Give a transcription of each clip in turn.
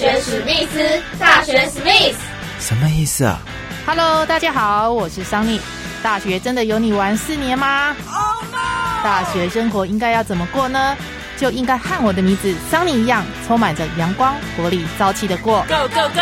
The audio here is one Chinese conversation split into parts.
学史密斯，大学史密斯，什么意思啊？Hello，大家好，我是桑尼。大学真的有你玩四年吗？大学生活应该要怎么过呢？就应该和我的名字桑尼一样，充满着阳光、活力、朝气的过。Go Go go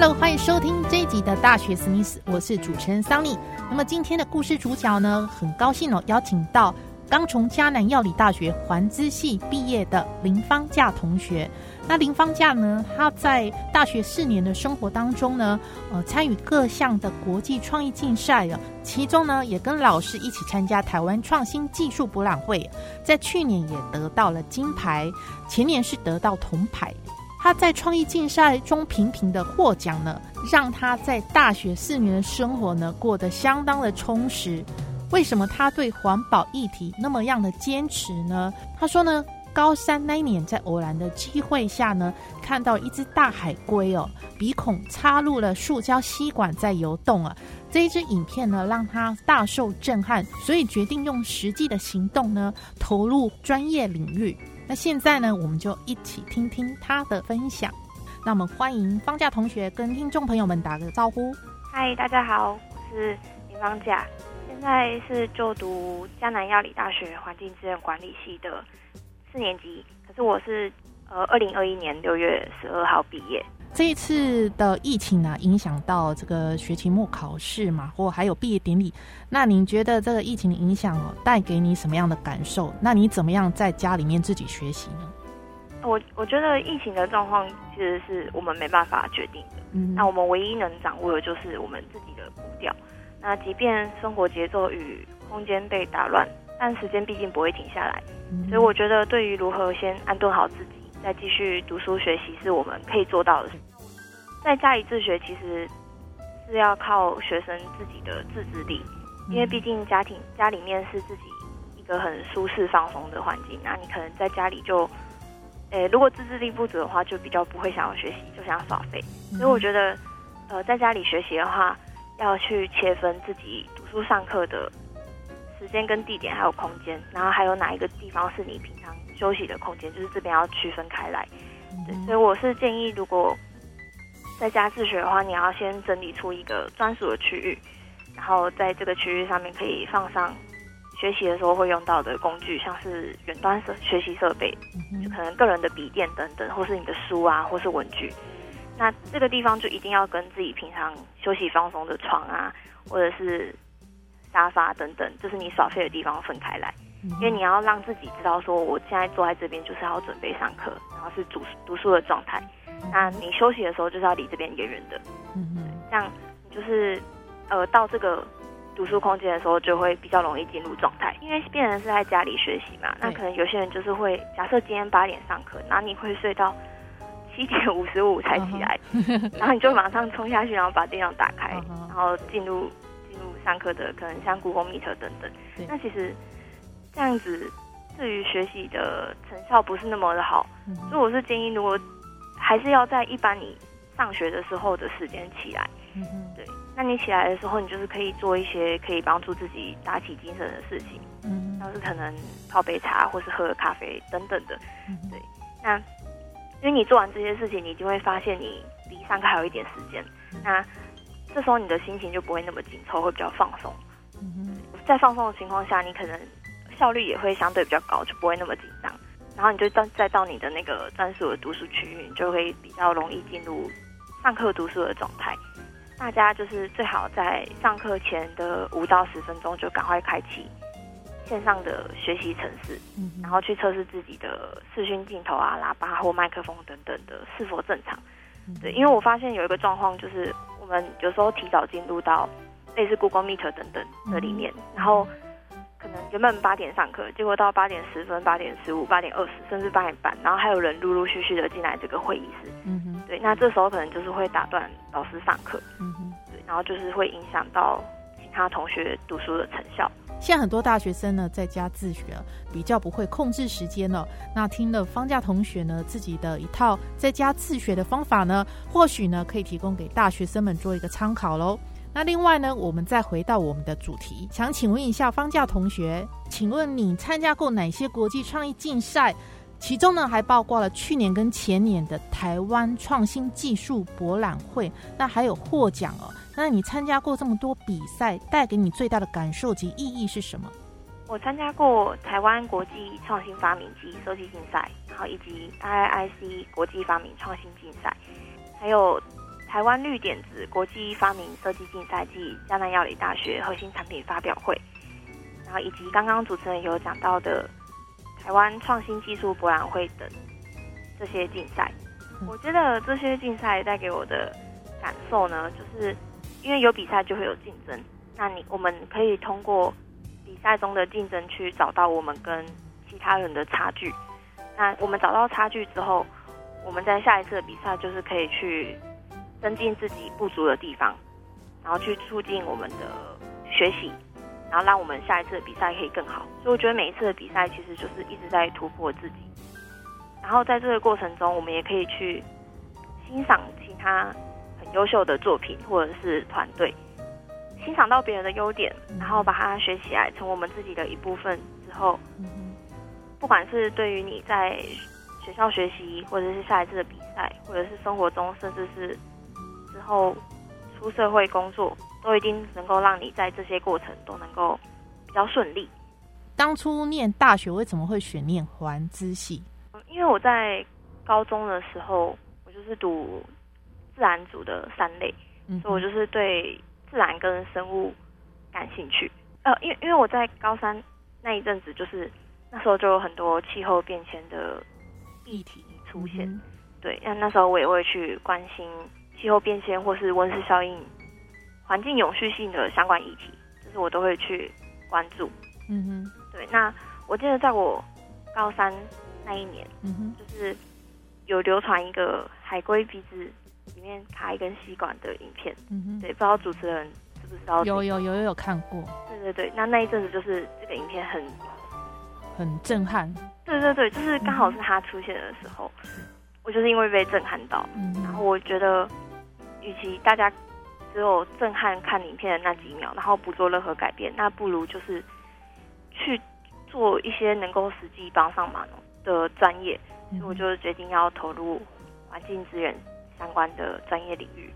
Hello，欢迎收听这一集的《大学史密斯》，我是主持人桑尼。那么今天的故事主角呢，很高兴哦，邀请到刚从迦南药理大学环资系毕业的林芳嫁同学。那林芳嫁呢，她在大学四年的生活当中呢，呃，参与各项的国际创意竞赛哦，其中呢，也跟老师一起参加台湾创新技术博览会，在去年也得到了金牌，前年是得到铜牌。他在创意竞赛中频频的获奖呢，让他在大学四年的生活呢过得相当的充实。为什么他对环保议题那么样的坚持呢？他说呢，高三那年在偶然的机会下呢，看到一只大海龟哦，鼻孔插入了塑胶吸管在游动啊。这一支影片呢，让他大受震撼，所以决定用实际的行动呢，投入专业领域。那现在呢，我们就一起听听他的分享。那我们欢迎方架同学跟听众朋友们打个招呼。嗨，大家好，我是林方架，现在是就读江南药理大学环境资源管理系的四年级。可是我是呃，二零二一年六月十二号毕业。这一次的疫情呢，影响到这个学期末考试嘛，或还有毕业典礼。那您觉得这个疫情的影响哦，带给你什么样的感受？那你怎么样在家里面自己学习呢？我我觉得疫情的状况其实是我们没办法决定的。嗯，那我们唯一能掌握的就是我们自己的步调。那即便生活节奏与空间被打乱，但时间毕竟不会停下来。所以我觉得，对于如何先安顿好自己。再继续读书学习是我们可以做到的。在家里自学其实是要靠学生自己的自制力，因为毕竟家庭家里面是自己一个很舒适放松的环境，那你可能在家里就，诶，如果自制力不足的话，就比较不会想要学习，就想要耍废。所以我觉得，呃，在家里学习的话，要去切分自己读书上课的时间跟地点，还有空间，然后还有哪一个地方是你平常。休息的空间就是这边要区分开来，对，所以我是建议，如果在家自学的话，你要先整理出一个专属的区域，然后在这个区域上面可以放上学习的时候会用到的工具，像是远端设学习设备，就可能个人的笔电等等，或是你的书啊，或是文具。那这个地方就一定要跟自己平常休息放松的床啊，或者是沙发等等，就是你耍废的地方分开来。因为你要让自己知道，说我现在坐在这边就是要准备上课，然后是读读书的状态。那你休息的时候就是要离这边远远的，嗯这样就是呃到这个读书空间的时候就会比较容易进入状态。因为病人是在家里学习嘛，那可能有些人就是会假设今天八点上课，然后你会睡到七点五十五才起来，然后你就马上冲下去，然后把电脑打开，然后进入进入上课的可能像 Google Meet 等等。那其实。这样子，对于学习的成效不是那么的好，所以我是建议，如果还是要在一般你上学的时候的时间起来，对，那你起来的时候，你就是可以做一些可以帮助自己打起精神的事情，嗯，像是可能泡杯茶或是喝咖啡等等的，对，那因为你做完这些事情，你就会发现你离上课还有一点时间，那这时候你的心情就不会那么紧凑，会比较放松，嗯在放松的情况下，你可能。效率也会相对比较高，就不会那么紧张。然后你就到再到你的那个专属的读书区域，你就会比较容易进入上课读书的状态。大家就是最好在上课前的五到十分钟就赶快开启线上的学习程式，然后去测试自己的视讯镜头啊、喇叭或麦克风等等的是否正常。对，因为我发现有一个状况，就是我们有时候提早进入到类似 Google Meet 等等的里面，然后。可能原本八点上课，结果到八点十分、八点十五、八点二十，甚至八点半，然后还有人陆陆续续的进来这个会议室。嗯哼，对，那这时候可能就是会打断老师上课。嗯哼，对，然后就是会影响到其他同学读书的成效。现在很多大学生呢在家自学，比较不会控制时间了。那听了方家同学呢自己的一套在家自学的方法呢，或许呢可以提供给大学生们做一个参考喽。那另外呢，我们再回到我们的主题，想请问一下方教同学，请问你参加过哪些国际创意竞赛？其中呢还包括了去年跟前年的台湾创新技术博览会，那还有获奖哦。那你参加过这么多比赛，带给你最大的感受及意义是什么？我参加过台湾国际创新发明及设计竞赛，然后以及 IIC 国际发明创新竞赛，还有台湾绿点子国际发明设计竞赛暨江南药理大学核心产品发表会，然后以及刚刚主持人有讲到的台湾创新技术博览会等这些竞赛。我觉得这些竞赛带给我的感受呢，就是。因为有比赛就会有竞争，那你我们可以通过比赛中的竞争去找到我们跟其他人的差距。那我们找到差距之后，我们在下一次的比赛就是可以去增进自己不足的地方，然后去促进我们的学习，然后让我们下一次的比赛可以更好。所以我觉得每一次的比赛其实就是一直在突破自己。然后在这个过程中，我们也可以去欣赏其他很。优秀的作品或者是团队，欣赏到别人的优点，然后把它学起来，成我们自己的一部分之后，不管是对于你在学校学习，或者是下一次的比赛，或者是生活中，甚至是之后出社会工作，都一定能够让你在这些过程都能够比较顺利。当初念大学为什么会选念环资系？因为我在高中的时候，我就是读。自然组的三类，所以我就是对自然跟生物感兴趣。呃，因为因为我在高三那一阵子，就是那时候就有很多气候变迁的议题出现。对，那那时候我也会去关心气候变迁或是温室效应、环境永续性的相关议题，就是我都会去关注。嗯哼，对。那我记得在我高三那一年，嗯哼，就是有流传一个海龟鼻子。里面卡一根吸管的影片，嗯哼，对，不知道主持人知不知道？有有有有有看过。对对对，那那一阵子就是这个影片很很震撼。对对对，就是刚好是他出现的时候，我就是因为被震撼到，然后我觉得，与其大家只有震撼看影片的那几秒，然后不做任何改变，那不如就是去做一些能够实际帮上忙的专业，所以我就决定要投入环境资源。相关的专业领域，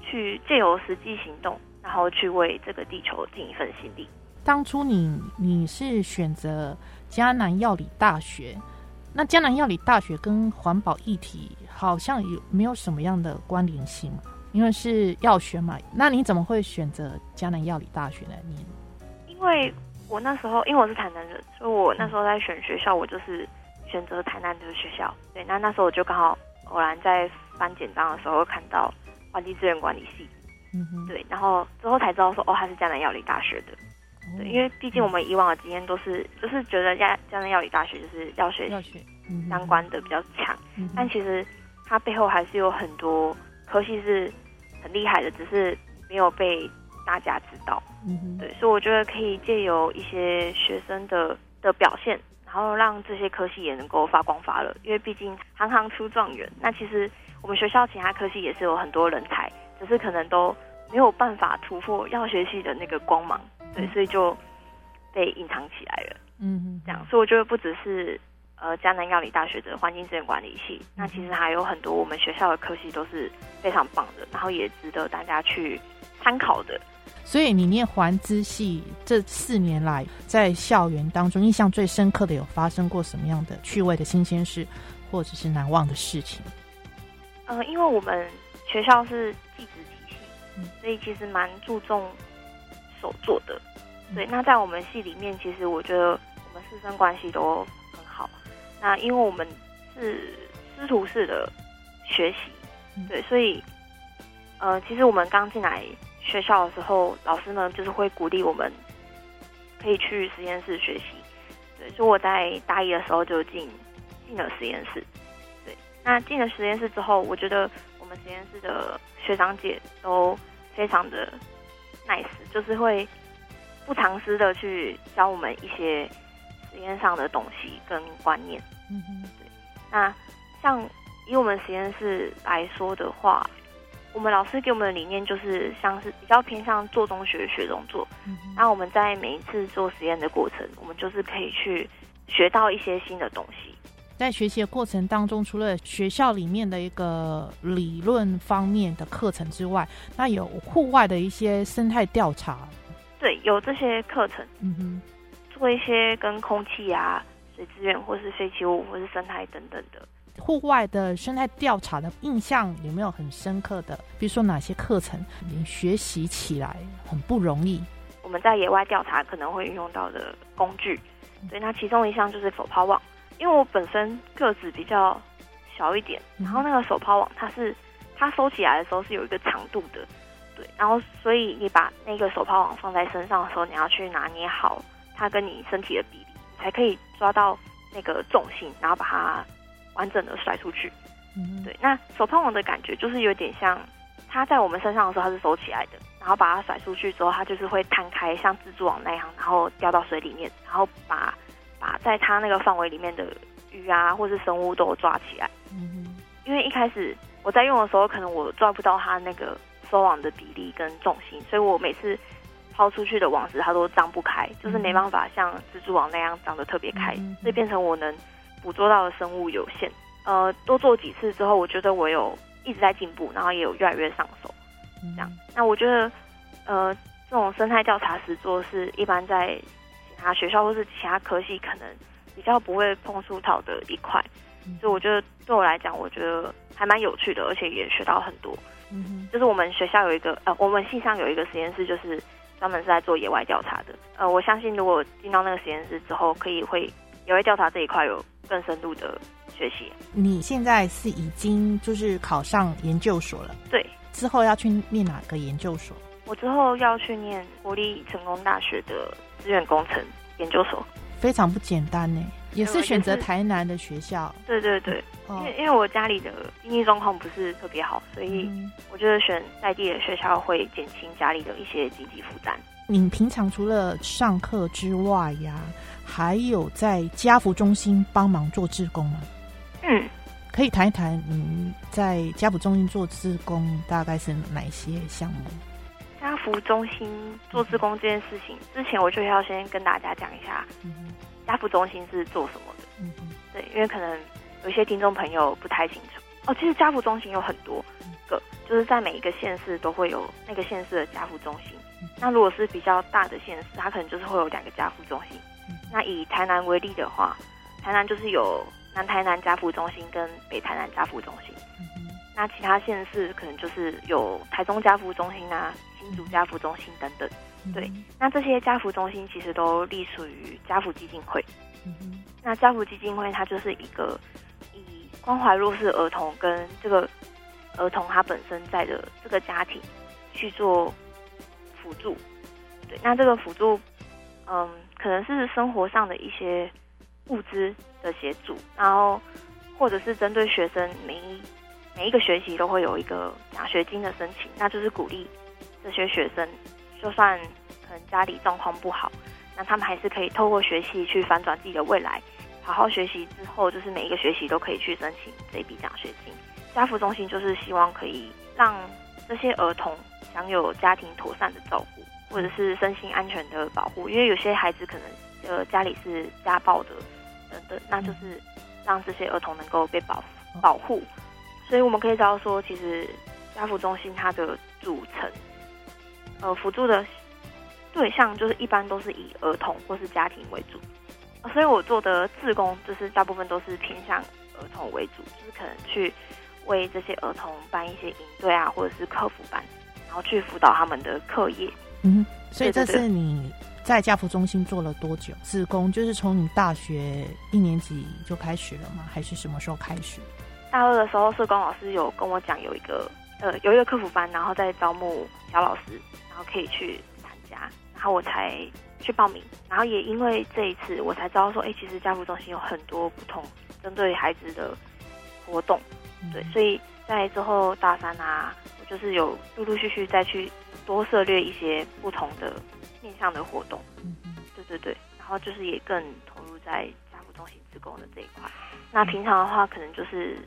去借由实际行动，然后去为这个地球尽一份心力。当初你你是选择迦南药理大学，那迦南药理大学跟环保议题好像有没有什么样的关联性因为是药学嘛，那你怎么会选择江南药理大学来念？因为我那时候因为我是台南人，所以我那时候在选学校，我就是选择台南的学校。对，那那时候我就刚好偶然在。翻简章的时候看到环境资源管理系，嗯哼，对，然后之后才知道说哦，他是江南药理大学的，对，因为毕竟我们以往的经验都是就是觉得江江南药理大学就是药学相关的比较强，但其实它背后还是有很多科系是很厉害的，只是没有被大家知道，嗯哼，对，所以我觉得可以借由一些学生的的表现。然后让这些科系也能够发光发热，因为毕竟行行出状元。那其实我们学校其他科系也是有很多人才，只是可能都没有办法突破药学系的那个光芒，对，所以就被隐藏起来了。嗯，这样，所以我觉得不只是呃江南药理大学的环境资源管理系，那其实还有很多我们学校的科系都是非常棒的，然后也值得大家去参考的。所以你念环资系这四年来，在校园当中印象最深刻的有发生过什么样的趣味的新鲜事，或者是难忘的事情？呃，因为我们学校是技职体系，所以其实蛮注重手做的。对，那在我们系里面，其实我觉得我们师生关系都很好。那因为我们是师徒式的学习，对，所以呃，其实我们刚进来。学校的时候，老师呢就是会鼓励我们可以去实验室学习。对，所以我在大一的时候就进进了实验室。对，那进了实验室之后，我觉得我们实验室的学长姐都非常的 nice，就是会不藏私的去教我们一些实验上的东西跟观念。嗯哼，对。那像以我们实验室来说的话，我们老师给我们的理念就是像是比较偏向做中学、学中做。那我们在每一次做实验的过程，我们就是可以去学到一些新的东西。在学习的过程当中，除了学校里面的一个理论方面的课程之外，那有户外的一些生态调查。对，有这些课程，嗯哼，做一些跟空气啊、水资源，或是废弃物，或是生态等等的户外的生态调查的印象有没有很深刻的？比如说哪些课程你学习起来很不容易？我们在野外调查可能会运用到的工具，对，那其中一项就是手抛网。因为我本身个子比较小一点，然后那个手抛网它是它收起来的时候是有一个长度的，对，然后所以你把那个手抛网放在身上的时候，你要去拿捏好它跟你身体的比例，才可以抓到那个重心，然后把它完整的甩出去。嗯，对，那手抛网的感觉就是有点像它在我们身上的时候它是收起来的，然后把它甩出去之后，它就是会摊开，像蜘蛛网那样，然后掉到水里面，然后把。把在它那个范围里面的鱼啊，或是生物都抓起来。嗯因为一开始我在用的时候，可能我抓不到它那个收网的比例跟重心，所以我每次抛出去的网时，它都张不开，就是没办法像蜘蛛网那样张得特别开，所以变成我能捕捉到的生物有限。呃，多做几次之后，我觉得我有一直在进步，然后也有越来越上手。这样，那我觉得，呃，这种生态调查实作是一般在。其他，学校或是其他科系可能比较不会碰触到的一块，所以我觉得对我来讲，我觉得还蛮有趣的，而且也学到很多。嗯，就是我们学校有一个呃，我们系上有一个实验室，就是专门是在做野外调查的。呃，我相信如果进到那个实验室之后，可以会野外调查这一块有更深度的学习。你现在是已经就是考上研究所了？对，之后要去念哪个研究所？我之后要去念国立成功大学的。资源工程研究所非常不简单呢，也是选择台南的学校。对对对，因为因为我家里的经济状况不是特别好，所以我觉得选在地的学校会减轻家里的一些经济负担。你平常除了上课之外呀，还有在家福中心帮忙做志工吗？嗯，可以谈一谈你在家福中心做志工大概是哪些项目？家福中心做志工这件事情，之前我就要先跟大家讲一下，家福中心是做什么的。嗯对，因为可能有一些听众朋友不太清楚哦。其实家福中心有很多个，就是在每一个县市都会有那个县市的家福中心。那如果是比较大的县市，它可能就是会有两个家福中心。那以台南为例的话，台南就是有南台南家福中心跟北台南家福中心。那其他县市可能就是有台中家福中心啊。新竹家福中心等等，对，那这些家福中心其实都隶属于家福基金会。那家福基金会它就是一个以关怀弱势儿童跟这个儿童他本身在的这个家庭去做辅助。对，那这个辅助，嗯，可能是生活上的一些物资的协助，然后或者是针对学生每一每一个学期都会有一个奖学金的申请，那就是鼓励。这些学生，就算可能家里状况不好，那他们还是可以透过学习去反转自己的未来。好好学习之后，就是每一个学习都可以去申请这笔奖学金。家福中心就是希望可以让这些儿童享有家庭妥善的照顾，或者是身心安全的保护。因为有些孩子可能呃家里是家暴的等等，那就是让这些儿童能够被保保护。所以我们可以知道说，其实家福中心它的组成。呃，辅助的对象就是一般都是以儿童或是家庭为主，所以我做的志工就是大部分都是偏向儿童为主，就是可能去为这些儿童办一些营队啊，或者是客服班，然后去辅导他们的课业。嗯，所以这是你在家福中心做了多久？志工就是从你大学一年级就开始了吗？还是什么时候开始？大二的时候，社工老师有跟我讲有一个呃有一个客服班，然后在招募小老师。然后可以去参加，然后我才去报名，然后也因为这一次，我才知道说，哎，其实家福中心有很多不同针对孩子的活动，对，所以在之后大三啊，我就是有陆陆续续再去多涉猎一些不同的面向的活动。对对对，然后就是也更投入在家福中心职工的这一块。那平常的话，可能就是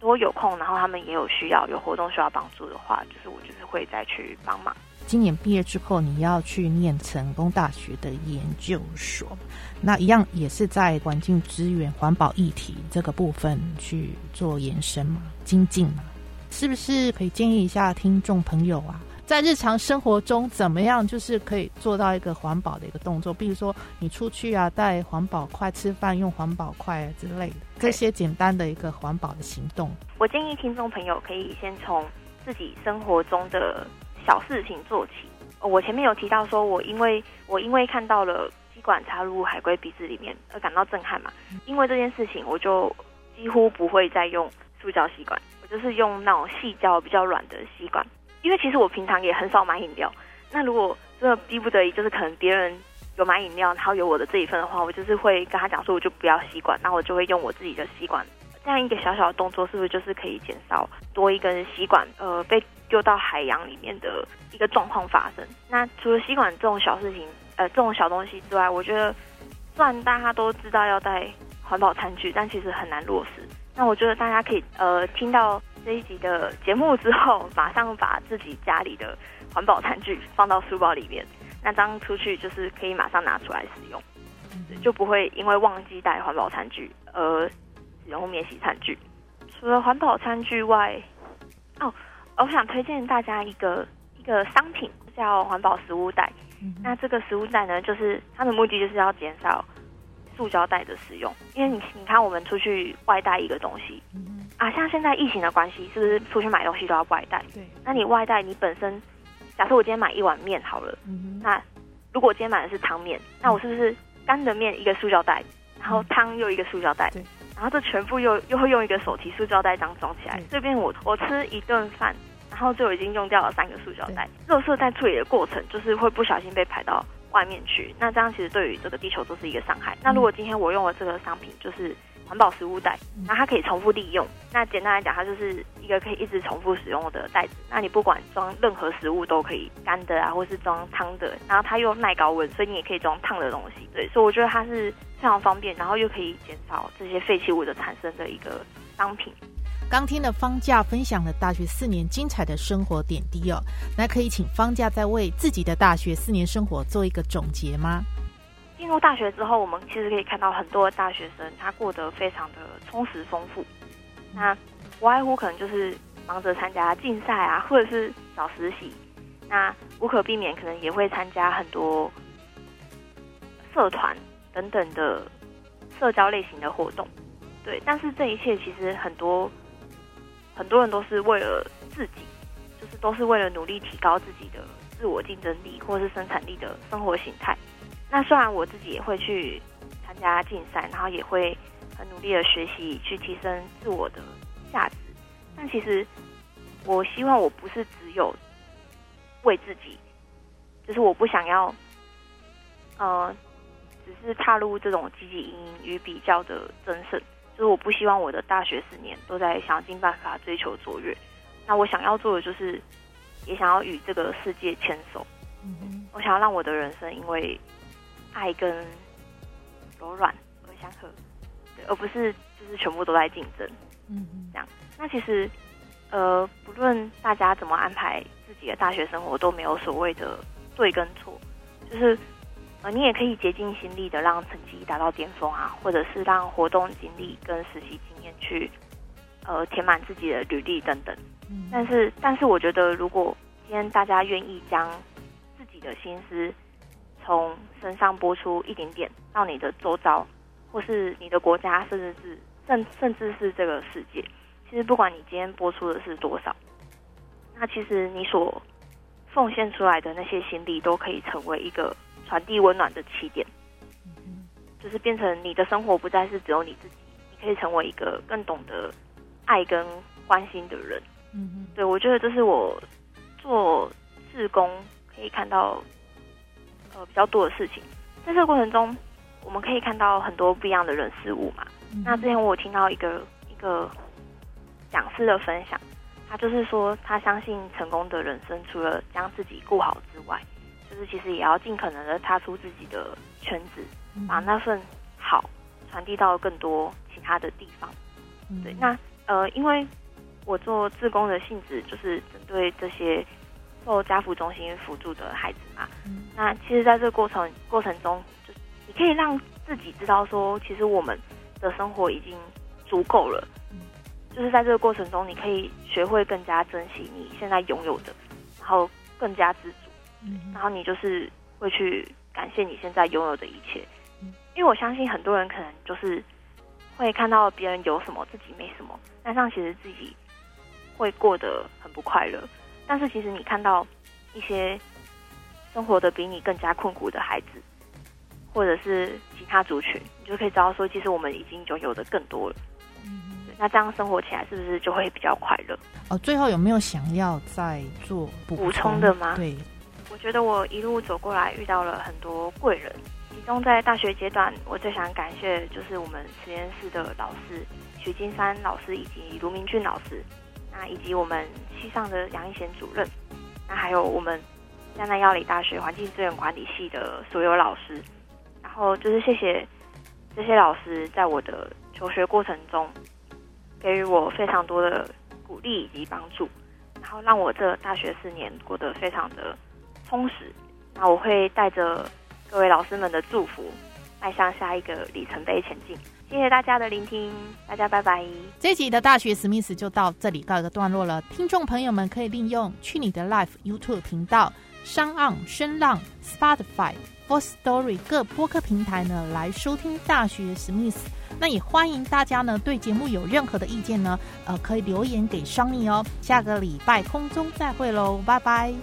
如果有空，然后他们也有需要有活动需要帮助的话，就是我就是会再去帮忙。今年毕业之后，你要去念成功大学的研究所，那一样也是在环境资源、环保议题这个部分去做延伸嘛、精进嘛，是不是可以建议一下听众朋友啊？在日常生活中，怎么样就是可以做到一个环保的一个动作？比如说，你出去啊，带环保筷吃饭，用环保筷之类的，这些简单的一个环保的行动。我建议听众朋友可以先从自己生活中的小事情做起。我前面有提到说，我因为我因为看到了吸管插入海龟鼻子里面而感到震撼嘛，因为这件事情，我就几乎不会再用塑胶吸管，我就是用那种细胶比较软的吸管。因为其实我平常也很少买饮料，那如果真的逼不得已，就是可能别人有买饮料，然后有我的这一份的话，我就是会跟他讲说，我就不要吸管，那我就会用我自己的吸管。这样一个小小的动作，是不是就是可以减少多一根吸管呃被丢到海洋里面的一个状况发生？那除了吸管这种小事情，呃，这种小东西之外，我觉得虽然大家都知道要带环保餐具，但其实很难落实。那我觉得大家可以呃听到。这一集的节目之后，马上把自己家里的环保餐具放到书包里面，那当出去就是可以马上拿出来使用，就不会因为忘记带环保餐具而使用免洗餐具。除了环保餐具外，哦，我想推荐大家一个一个商品叫环保食物袋。那这个食物袋呢，就是它的目的就是要减少塑胶袋的使用，因为你你看我们出去外带一个东西。啊，像现在疫情的关系，是不是出去买东西都要外带？对。那你外带，你本身，假设我今天买一碗面好了，那如果我今天买的是汤面，那我是不是干的面一个塑胶袋，然后汤又一个塑胶袋，对。然后这全部又又会用一个手提塑胶袋这样装起来，这边我我吃一顿饭，然后就已经用掉了三个塑胶袋。热色在处理的过程，就是会不小心被排到外面去，那这样其实对于这个地球都是一个伤害。那如果今天我用了这个商品，就是环保食物袋，那它可以重复利用。那简单来讲，它就是一个可以一直重复使用的袋子。那你不管装任何食物都可以，干的啊，或是装汤的。然后它又耐高温，所以你也可以装烫的东西。对，所以我觉得它是非常方便，然后又可以减少这些废弃物的产生的一个商品。刚听了方架分享了大学四年精彩的生活点滴哦，那可以请方架再为自己的大学四年生活做一个总结吗？进入大学之后，我们其实可以看到很多大学生他过得非常的充实丰富。那不外乎可能就是忙着参加竞赛啊，或者是找实习。那无可避免，可能也会参加很多社团等等的社交类型的活动。对，但是这一切其实很多很多人都是为了自己，就是都是为了努力提高自己的自我竞争力或是生产力的生活形态。那虽然我自己也会去参加竞赛，然后也会很努力的学习去提升自我的价值，但其实我希望我不是只有为自己，就是我不想要，呃，只是踏入这种积极营与比较的争胜，就是我不希望我的大学四年都在想尽办法追求卓越。那我想要做的就是，也想要与这个世界牵手。我想要让我的人生因为。爱跟柔软而相合，对，而不是就是全部都在竞争，嗯嗯，这样。那其实，呃，不论大家怎么安排自己的大学生活，都没有所谓的对跟错，就是呃，你也可以竭尽心力的让成绩达到巅峰啊，或者是让活动经历跟实习经验去呃填满自己的履历等等。但是，但是我觉得，如果今天大家愿意将自己的心思从身上播出一点点到你的周遭，或是你的国家，甚至是甚甚至是这个世界。其实不管你今天播出的是多少，那其实你所奉献出来的那些心力，都可以成为一个传递温暖的起点。就是变成你的生活不再是只有你自己，你可以成为一个更懂得爱跟关心的人。嗯对我觉得这是我做志工可以看到。呃，比较多的事情，在这个过程中，我们可以看到很多不一样的人事物嘛。那之前我有听到一个一个讲师的分享，他就是说，他相信成功的人生，除了将自己顾好之外，就就是其实也要尽可能的踏出自己的圈子，把那份好传递到更多其他的地方。对，那呃，因为我做自工的性质就是针对这些受家福中心辅助的孩子嘛。那其实，在这个过程过程中，就你可以让自己知道说，其实我们的生活已经足够了。就是在这个过程中，你可以学会更加珍惜你现在拥有的，然后更加知足，然后你就是会去感谢你现在拥有的一切。因为我相信很多人可能就是会看到别人有什么，自己没什么，但上其实自己会过得很不快乐。但是其实你看到一些生活的比你更加困苦的孩子，或者是其他族群，你就可以知道说，其实我们已经拥有的更多了。那这样生活起来是不是就会比较快乐？哦，最后有没有想要再做补充的吗？对，我觉得我一路走过来遇到了很多贵人，其中在大学阶段，我最想感谢就是我们实验室的老师徐金山老师以及卢明俊老师，以及我们系上的杨一贤主任，那还有我们江南药理大学环境资源管理系的所有老师，然后就是谢谢这些老师在我的求学过程中。给予我非常多的鼓励以及帮助，然后让我这大学四年过得非常的充实。那我会带着各位老师们的祝福，迈向下一个里程碑前进。谢谢大家的聆听，大家拜拜。这集的大学史密斯就到这里告一个段落了。听众朋友们可以利用去你的 Life YouTube 频道、商岸声浪、Spotify。Voice Story 各播客平台呢来收听大学史密斯，那也欢迎大家呢对节目有任何的意见呢，呃，可以留言给 Shani 哦。下个礼拜空中再会喽，拜拜。